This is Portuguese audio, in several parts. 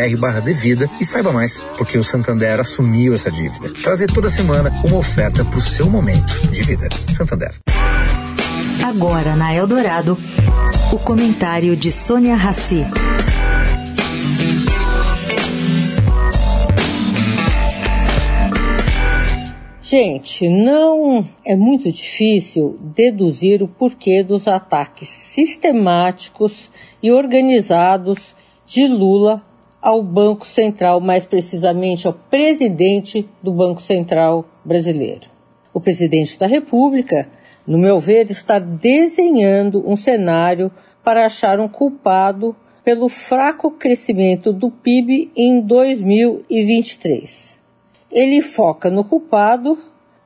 santander.com.br/devida e saiba mais, porque o Santander assumiu essa dívida. Trazer toda semana uma oferta para o seu momento de vida. Santander. Agora na Eldorado, o comentário de Sônia Rassi. Gente, não é muito difícil deduzir o porquê dos ataques sistemáticos e organizados de Lula ao Banco Central, mais precisamente ao presidente do Banco Central brasileiro. O presidente da República, no meu ver, está desenhando um cenário para achar um culpado pelo fraco crescimento do PIB em 2023. Ele foca no culpado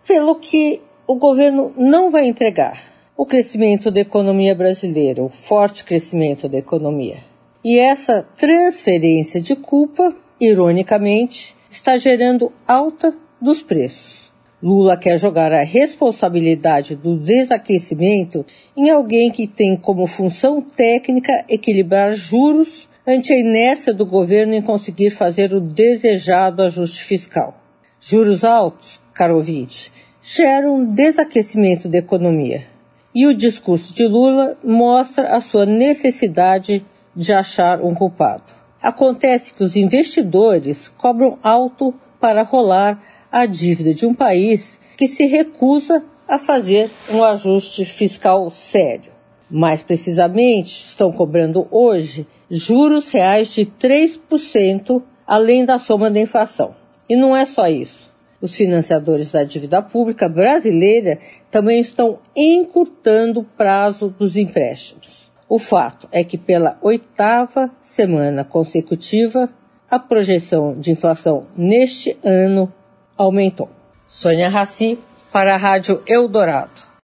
pelo que o governo não vai entregar: o crescimento da economia brasileira, o forte crescimento da economia. E essa transferência de culpa, ironicamente, está gerando alta dos preços. Lula quer jogar a responsabilidade do desaquecimento em alguém que tem como função técnica equilibrar juros ante a inércia do governo em conseguir fazer o desejado ajuste fiscal. Juros altos, caro ouvinte, geram um desaquecimento da economia. E o discurso de Lula mostra a sua necessidade de achar um culpado. Acontece que os investidores cobram alto para rolar a dívida de um país que se recusa a fazer um ajuste fiscal sério. Mais precisamente, estão cobrando hoje juros reais de 3%, além da soma da inflação. E não é só isso. Os financiadores da dívida pública brasileira também estão encurtando o prazo dos empréstimos. O fato é que pela oitava semana consecutiva, a projeção de inflação neste ano aumentou. Sônia Raci para a Rádio Eldorado.